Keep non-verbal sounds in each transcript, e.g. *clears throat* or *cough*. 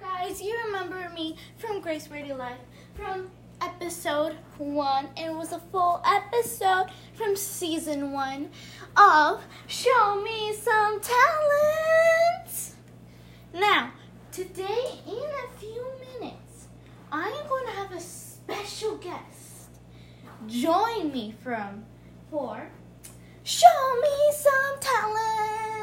guys, you remember me from Grace Radio Life from episode one. It was a full episode from season one of Show Me Some Talent. Now, today, in a few minutes, I am going to have a special guest join me from for Show Me Some Talent.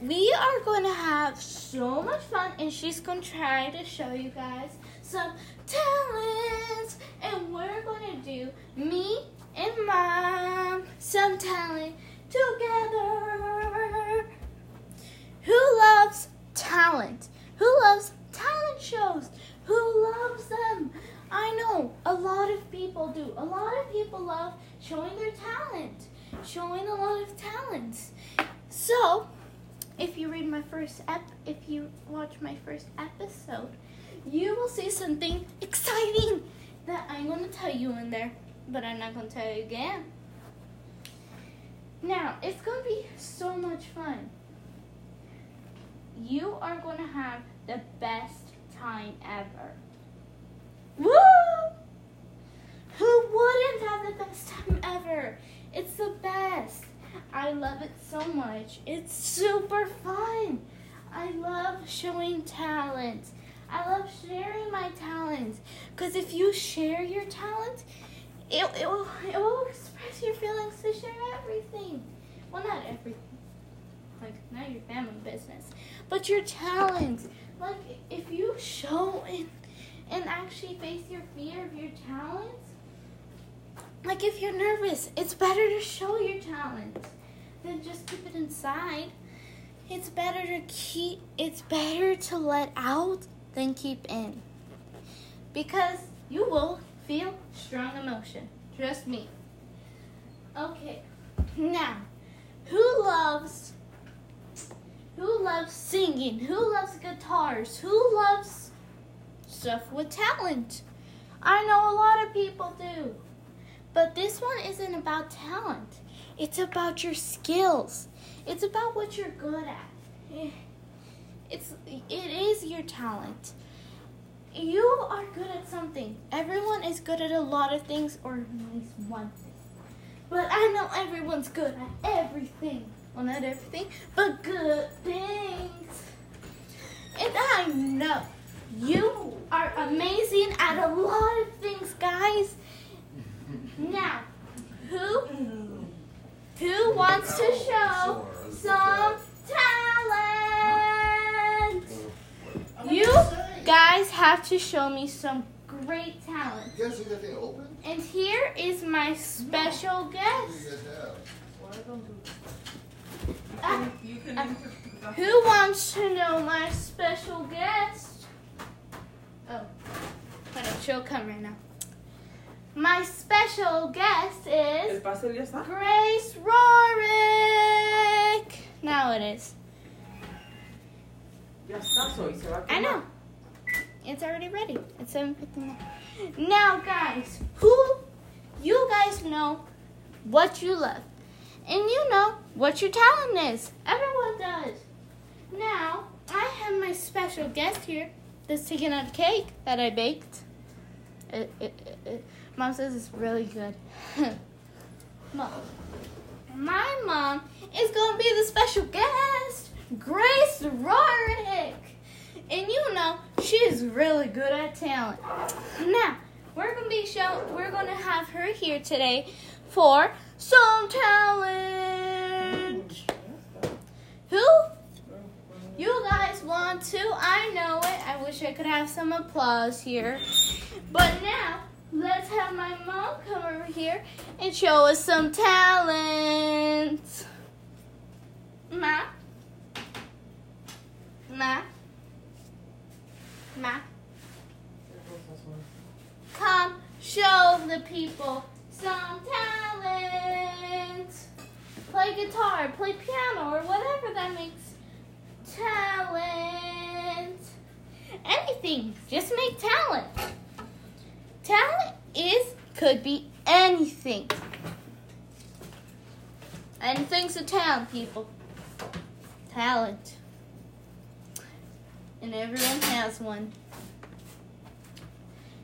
We are going to have so much fun, and she's going to try to show you guys some talents. And we're going to do me and mom some talent together. Who loves talent? Who loves talent shows? Who loves them? I know a lot of people do. A lot of people love showing their talent, showing a lot of talents. So, my first ep, if you watch my first episode, you will see something exciting that I'm going to tell you in there, but I'm not going to tell you again. Now, it's going to be so much fun. You are going to have the best time ever. Woo! Who wouldn't have the best time ever? It's the best. I love it so much. It's super fun. I love showing talent. I love sharing my talents. Because if you share your talent, it, it, will, it will express your feelings to share everything. Well, not everything. Like, not your family business. But your talents. Like, if you show and, and actually face your fear of your talents, like if you're nervous, it's better to show your talent than just keep it inside. It's better to keep it's better to let out than keep in. Because you will feel strong emotion. Trust me. Okay. Now, who loves who loves singing? Who loves guitars? Who loves stuff with talent? I know a lot of people do. But this one isn't about talent. It's about your skills. It's about what you're good at. It's it is your talent. You are good at something. Everyone is good at a lot of things or at least one thing. But I know everyone's good at everything. Well, not everything, but good things. And I know you are amazing at a lot of things, guys. Now, who who wants to show some talent? You guys have to show me some great talent. You guys see that thing open? And here is my special guest. you guys have? You can uh, who wants to know my special guest? Oh, on, she'll come right now. My special guest is. Grace Rorick. Now it is. Ya está, soy. Se va a I know. It's already ready. It's 7.59. Now, guys, who, you guys know what you love. And you know what your talent is. Everyone does. Now, I have my special guest here taking out a cake that I baked. It, it, it, it- mom says it's really good. *laughs* Mom. My mom is going to be the special guest, Grace Rorick. And you know, she is really good at talent. Now, we're gonna be show we're gonna have her here today for some talent. Who? You guys want to? I know it. I wish I could have some applause here. But now, let's have my mom come over here and show us some talent. Ma? Ma? Ma? Come show the people some talent. Play guitar, play piano, or whatever that makes talent. Anything, just make talent. Talent is, could be anything. Anything's a talent, people. Talent. and everyone has one.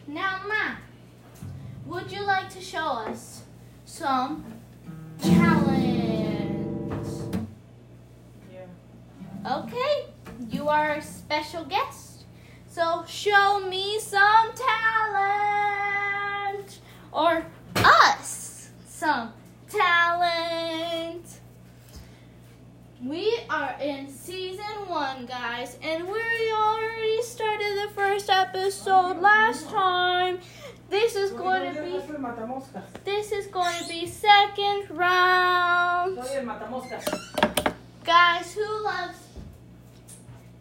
Now, Ma, would you like to show us some talent? Yeah. Okay, you are a special guest. So show me some talent. Or us some talent. We are in season one, guys, and we already started the first episode last time. This is going to be Soy el matamoscas. this is going to be second round. Soy el matamoscas. Guys, who loves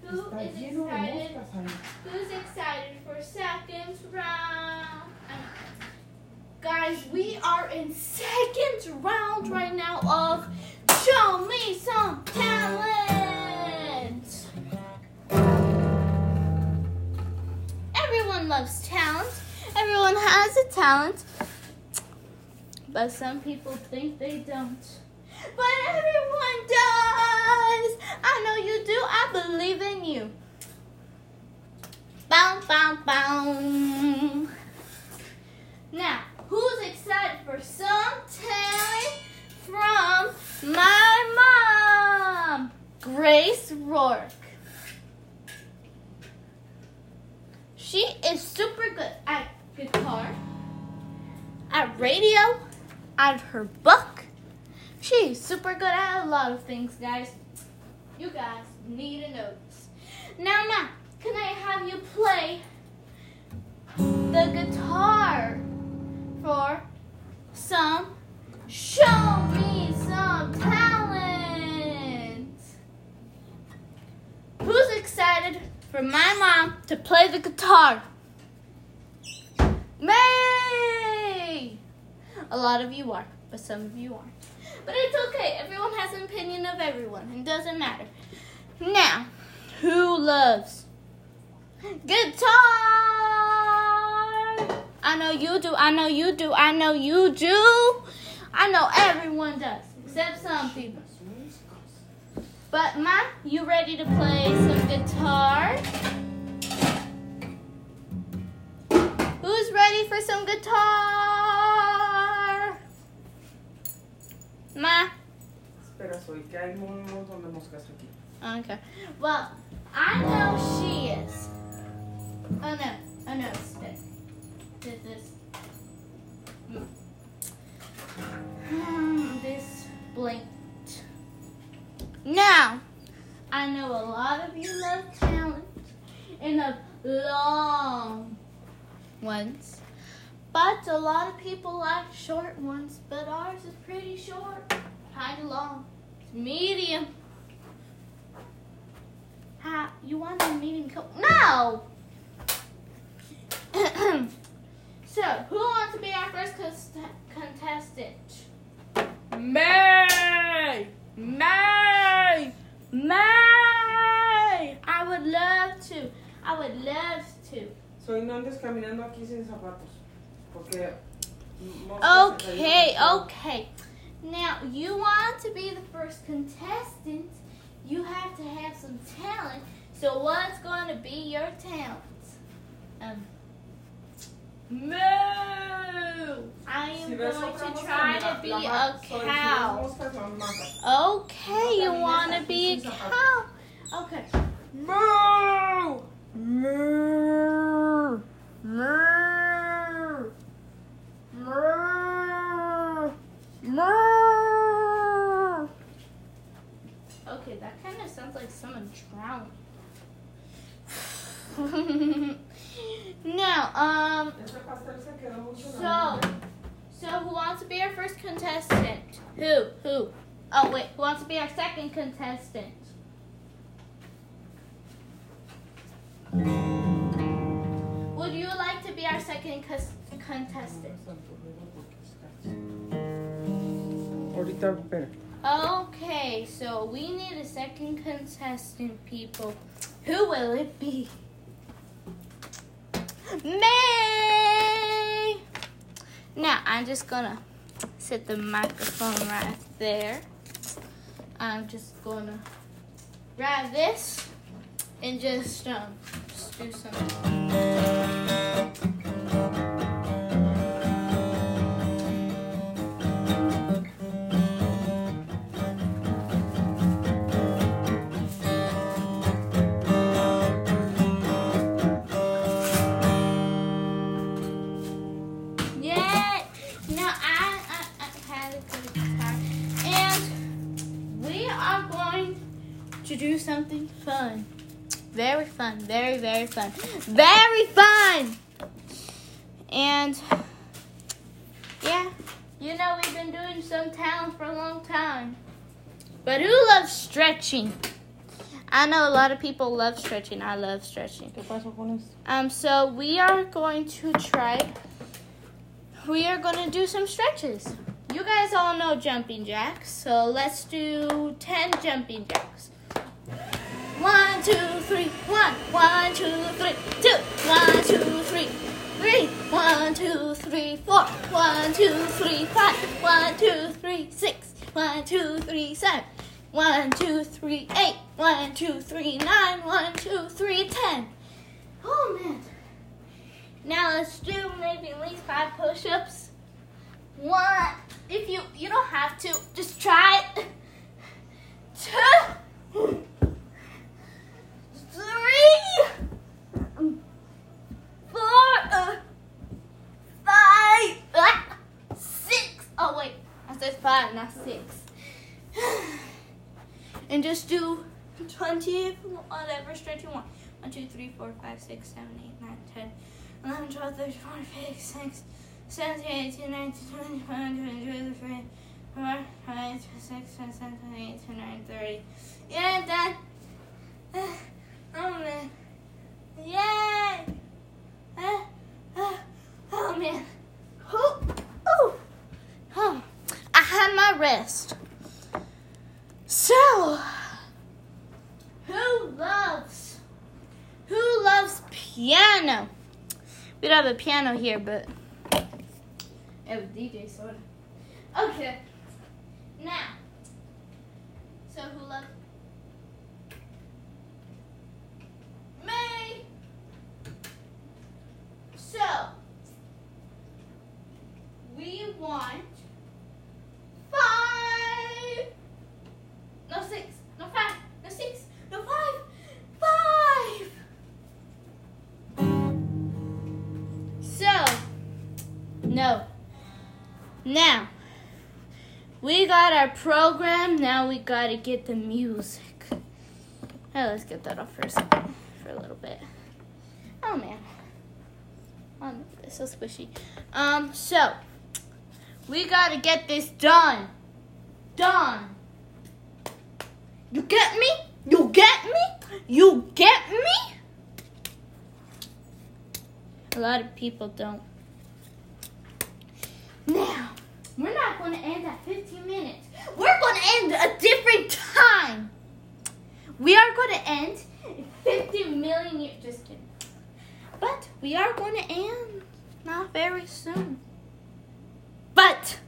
who is excited? Who's excited for second round? Guys, we are in second round right now of Show Me Some Talent. Everyone loves talent. Everyone has a talent. But some people think they don't. But everyone does. I know you do. I believe in you. Bow, bow, bow. Grace Rourke? She is super good at guitar, at radio, at her book. She's super good at a lot of things, guys. You guys need to know. Now, now, can I have you play the guitar guitar? May! A lot of you are, but some of you aren't. But it's okay. Everyone has an opinion of everyone. It doesn't matter. Now, who loves guitar? I know you do. I know you do. I know you do. I know everyone does, except some people. But Ma, you ready to play some guitar? Some guitar? Ma. Espera, soy que hay un montón de moscas aquí. Okay. Well, I know she is. Oh no. Oh no. Did this. Hmm, this blinked. Now, I know a lot of you love talent and of long ones. But a lot of people like short ones, but ours is pretty short, kind of long. It's medium. How you want a medium coat? No. *clears throat* so, who wants to be our first contestant? May, May, May. I would love to. I would love to. Soy no andes caminando aquí sin zapatos. Porque. moscas se Okay, okay. Now, you want to be the first contestant, you have to have some talent. So, what's going to be your talent? Um, moo! I am going to try to be a ma- soy- si ves cow. moscas, la matas. Okay, you want to be a cow. Okay. Moo! Moo! Moo! Moo! Moo! Okay, that kind of sounds like someone drowning. *laughs* now, um, Ese pastel se quedó mucho en So- so who wants to be our first contestant? Who? Who? Oh wait, who wants to be our second contestant? Would you like to be our second cus- contestant? Ahorita, espera. Okay, so we need a second contestant, people. Who will it be? May! Now, I'm just gonna set the microphone right there. I'm just gonna grab this and just um just do some. Fun. Very, very fun. Very fun! And yeah, you know, we've been doing some talent for a long time. But who loves stretching? I know a lot of people love stretching. I love stretching. ¿Qué pasó con eso? Um, so we are going to try. We are going to do some stretches. You guys all know jumping jacks, so let's do ten jumping jacks. One, two, three, one, one, two, three, two, one, two, three, three, one, two, three, four, one, two, three, five, one, two, three, six, one, two, three, seven, one, two, three, eight, one, two, three, nine, one, two, three, ten. Oh man. Now let's do maybe at least five push-ups. One, if you you don't have to, just try it. *laughs* Two, three, four, uh, five, ah, six. Oh wait, I said five, not six. *sighs* And just do twenty, whatever stretch you want. 1, 2, 3, 4, 5, 6, 7, 8, 9, 10, 11, 12, 13, 14, 15, 16, 17, 18, 19, 20, 21, 22, 23, 24, 25, 26, 27, 28, 29, 30. Yeah, done. *sighs* Oh, man. Yay! Uh, uh, oh, man. Ooh, ooh. Oh, I had my rest. So, who loves who loves piano? We don't have a piano here, but it was DJ sort of. Okay. Now, our program. Now we gotta get the music. Hey, let's get that off for a second, for a little bit. Oh man, oh, it's so squishy. Um, so we gotta get this done. Done. You get me? You get me? You get me? A lot of people don't. Now, we're not going to end at 15 minutes. We're to end a different time. We are to end in 50 million years. Just kidding. But we are to end not very soon. But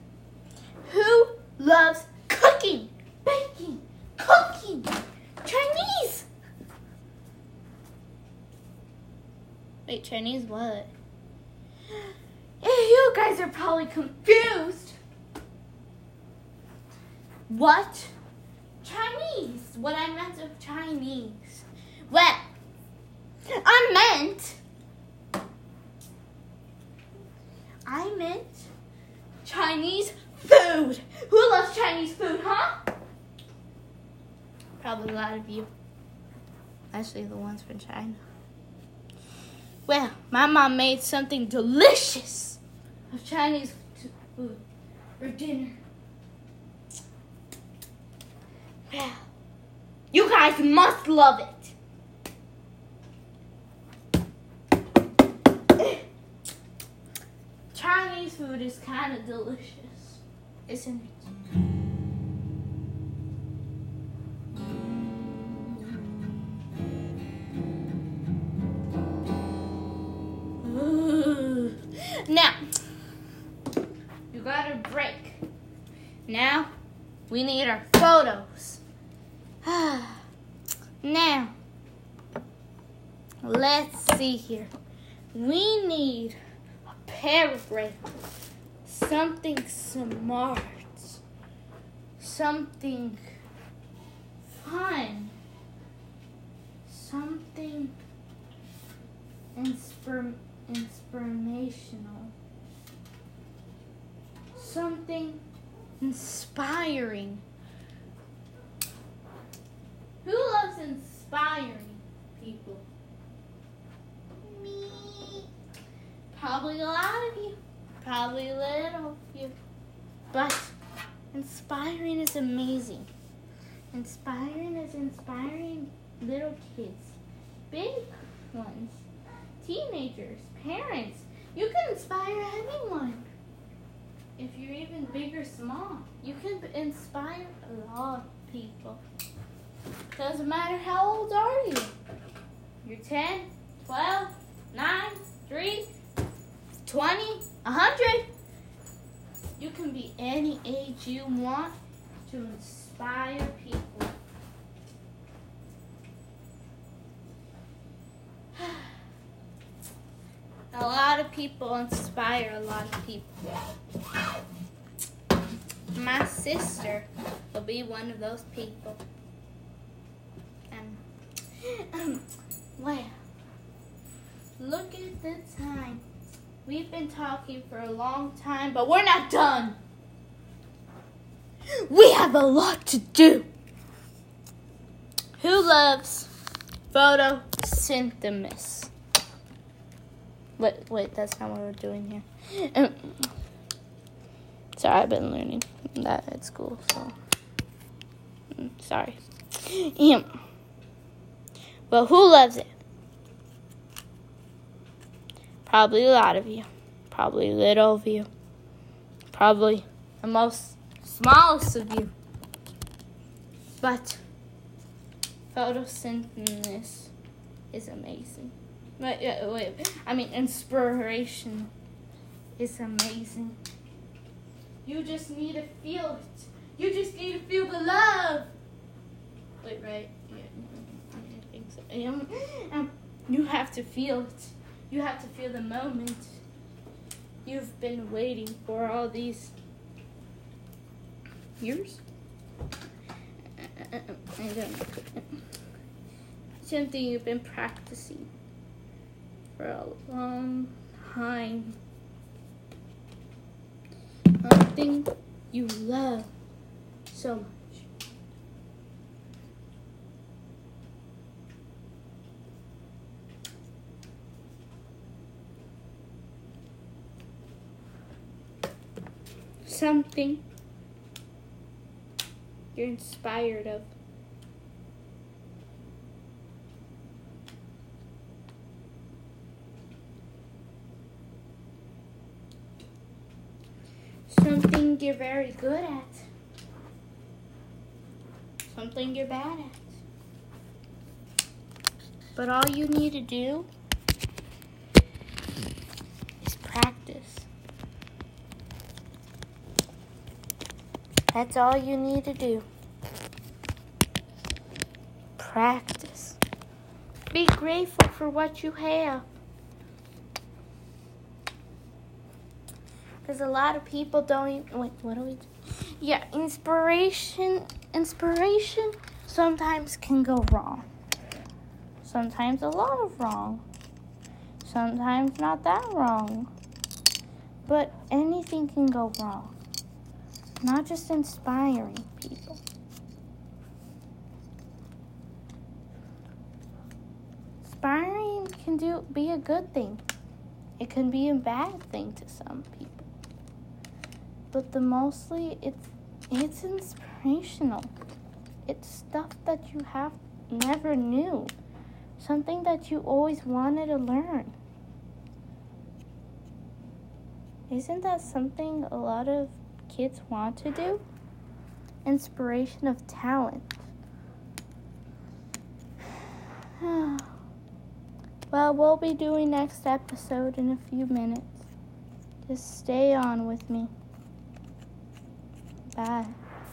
who loves cooking, baking, cooking, Chinese? Wait, Chinese what? *gasps* You guys are probably confused. What? Chinese. What I meant of Chinese. Well, I meant. I meant Chinese food. Who loves Chinese food, huh? Probably a lot of you. Especially the ones from China. Well, my mom made something delicious of Chinese food for dinner. Well, you guys must love it. Chinese food is kind of delicious, isn't it? Now, you got a break. Now, we need our photos. Now, let's see here. We need a paragraph. Something smart. Something fun. Something inspir- inspirational. Something inspiring. Who loves inspiring people? Me. Probably a lot of you. Probably little. But inspiring is amazing. Inspiring is inspiring little kids, big ones, teenagers, parents. You can inspire anyone. If you're even big or small, you can inspire a lot of people. Doesn't matter how old are you. You're 10, 12, 9, 3, 20, 100. You can be any age you want to inspire people. *sighs* A lot of people inspire a lot of people. My sister will be one of those people. Um, *clears throat* well, look at the time. We've been talking for a long time, but we're not done. We have a lot to do. Who loves photosynthesis? Wait, wait, that's not what we're doing here. Um, sorry, I've been learning that at school, so mm, sorry. Um, well, who loves it? Probably a lot of you. Probably little of you. Probably the most smallest of you. But photosynthesis is amazing. Wait, wait, wait. I mean, inspiration is amazing. You just need to feel it. You just need to feel the love. Wait, right? Yeah, I think so. Um, you have to feel it. You have to feel the moment. You've been waiting for all these years. Uh, uh, uh, I don't. Something you've been practicing for a long time. Something you love so much. Something you're inspired of. Something you're very good at. Something you're bad at. But all you need to do is practice. That's all you need to do. Practice. Be grateful for what you have. Because a lot of people don't even. Wait, what do we do? Yeah, inspiration. Inspiration sometimes can go wrong. Sometimes a lot of wrong. Sometimes not that wrong. But anything can go wrong. Not just inspiring people. Inspiring can do be a good thing. It can be a bad thing to some people. But the mostly it's it's inspirational. It's stuff that you have never knew. Something that you always wanted to learn. Isn't that something a lot of kids want to do? Inspiration of talent. *sighs* well, we'll be doing next episode in a few minutes. Just stay on with me. Bye.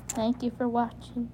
Thank you for watching.